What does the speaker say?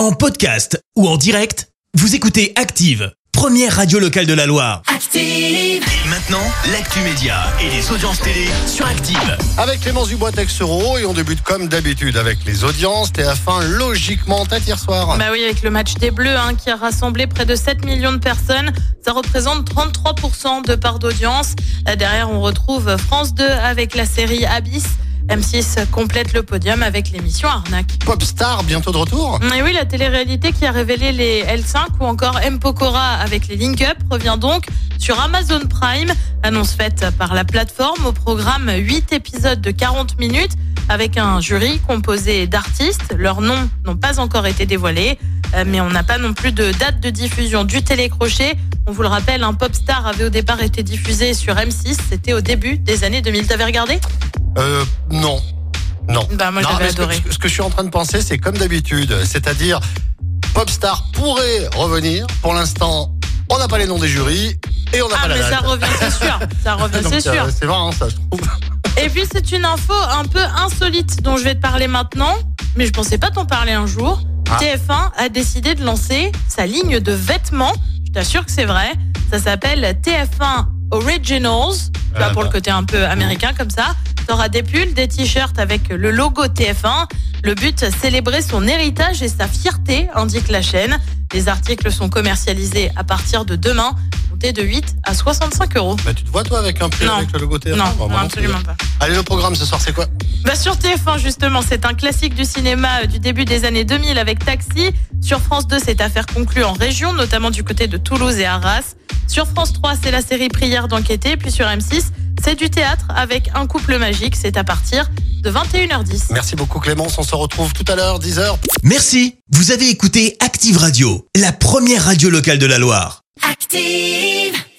En podcast ou en direct, vous écoutez Active, première radio locale de la Loire. Active. Et maintenant, l'actu média et les audiences télé sur Active. Avec Clémence Dubois Texero et on débute comme d'habitude avec les audiences. TF1 logiquement tête hier soir. Bah oui, avec le match des Bleus hein, qui a rassemblé près de 7 millions de personnes, ça représente 33% de part d'audience. Euh, Derrière, on retrouve France 2 avec la série Abyss. M6 complète le podium avec l'émission Arnaque. Popstar bientôt de retour. Et oui, la télé-réalité qui a révélé les L5 ou encore M. Pokora avec les Link Up revient donc sur Amazon Prime. Annonce faite par la plateforme au programme 8 épisodes de 40 minutes avec un jury composé d'artistes. Leurs noms n'ont pas encore été dévoilés, euh, mais on n'a pas non plus de date de diffusion du télécrochet. On vous le rappelle, un Popstar avait au départ été diffusé sur M6. C'était au début des années 2000. T'avais regardé? Euh, non. Non. Bah, moi, Non, mais ce adoré. Ce que, ce que je suis en train de penser, c'est comme d'habitude. C'est-à-dire, Popstar pourrait revenir. Pour l'instant, on n'a pas les noms des jurys et on n'a Ah, pas la mais date. ça revient, c'est sûr. Ça revient, c'est sûr. c'est marrant, ça, je trouve. Et puis c'est une info un peu insolite dont je vais te parler maintenant, mais je pensais pas t'en parler un jour. Ah. TF1 a décidé de lancer sa ligne de vêtements. Je t'assure que c'est vrai. Ça s'appelle TF1 Originals. Tu vois, Ah, pour le côté un peu américain comme ça. T'auras des pulls, des t-shirts avec le logo TF1. Le but, célébrer son héritage et sa fierté, indique la chaîne. Les articles sont commercialisés à partir de demain, comptés de 8 à 65 euros. Bah, tu te vois, toi, avec un pull Non. avec le logo TF1 Non, Bah, non, absolument pas. Allez, le programme ce soir, c'est quoi? Bah sur TF1 justement, c'est un classique du cinéma euh, du début des années 2000 avec Taxi. Sur France 2, c'est affaire conclue en région, notamment du côté de Toulouse et Arras. Sur France 3, c'est la série Prière d'enquêter. Puis sur M6, c'est du théâtre avec Un couple magique. C'est à partir de 21h10. Merci beaucoup, Clémence. On se retrouve tout à l'heure, 10h. Merci, vous avez écouté Active Radio, la première radio locale de la Loire. Active.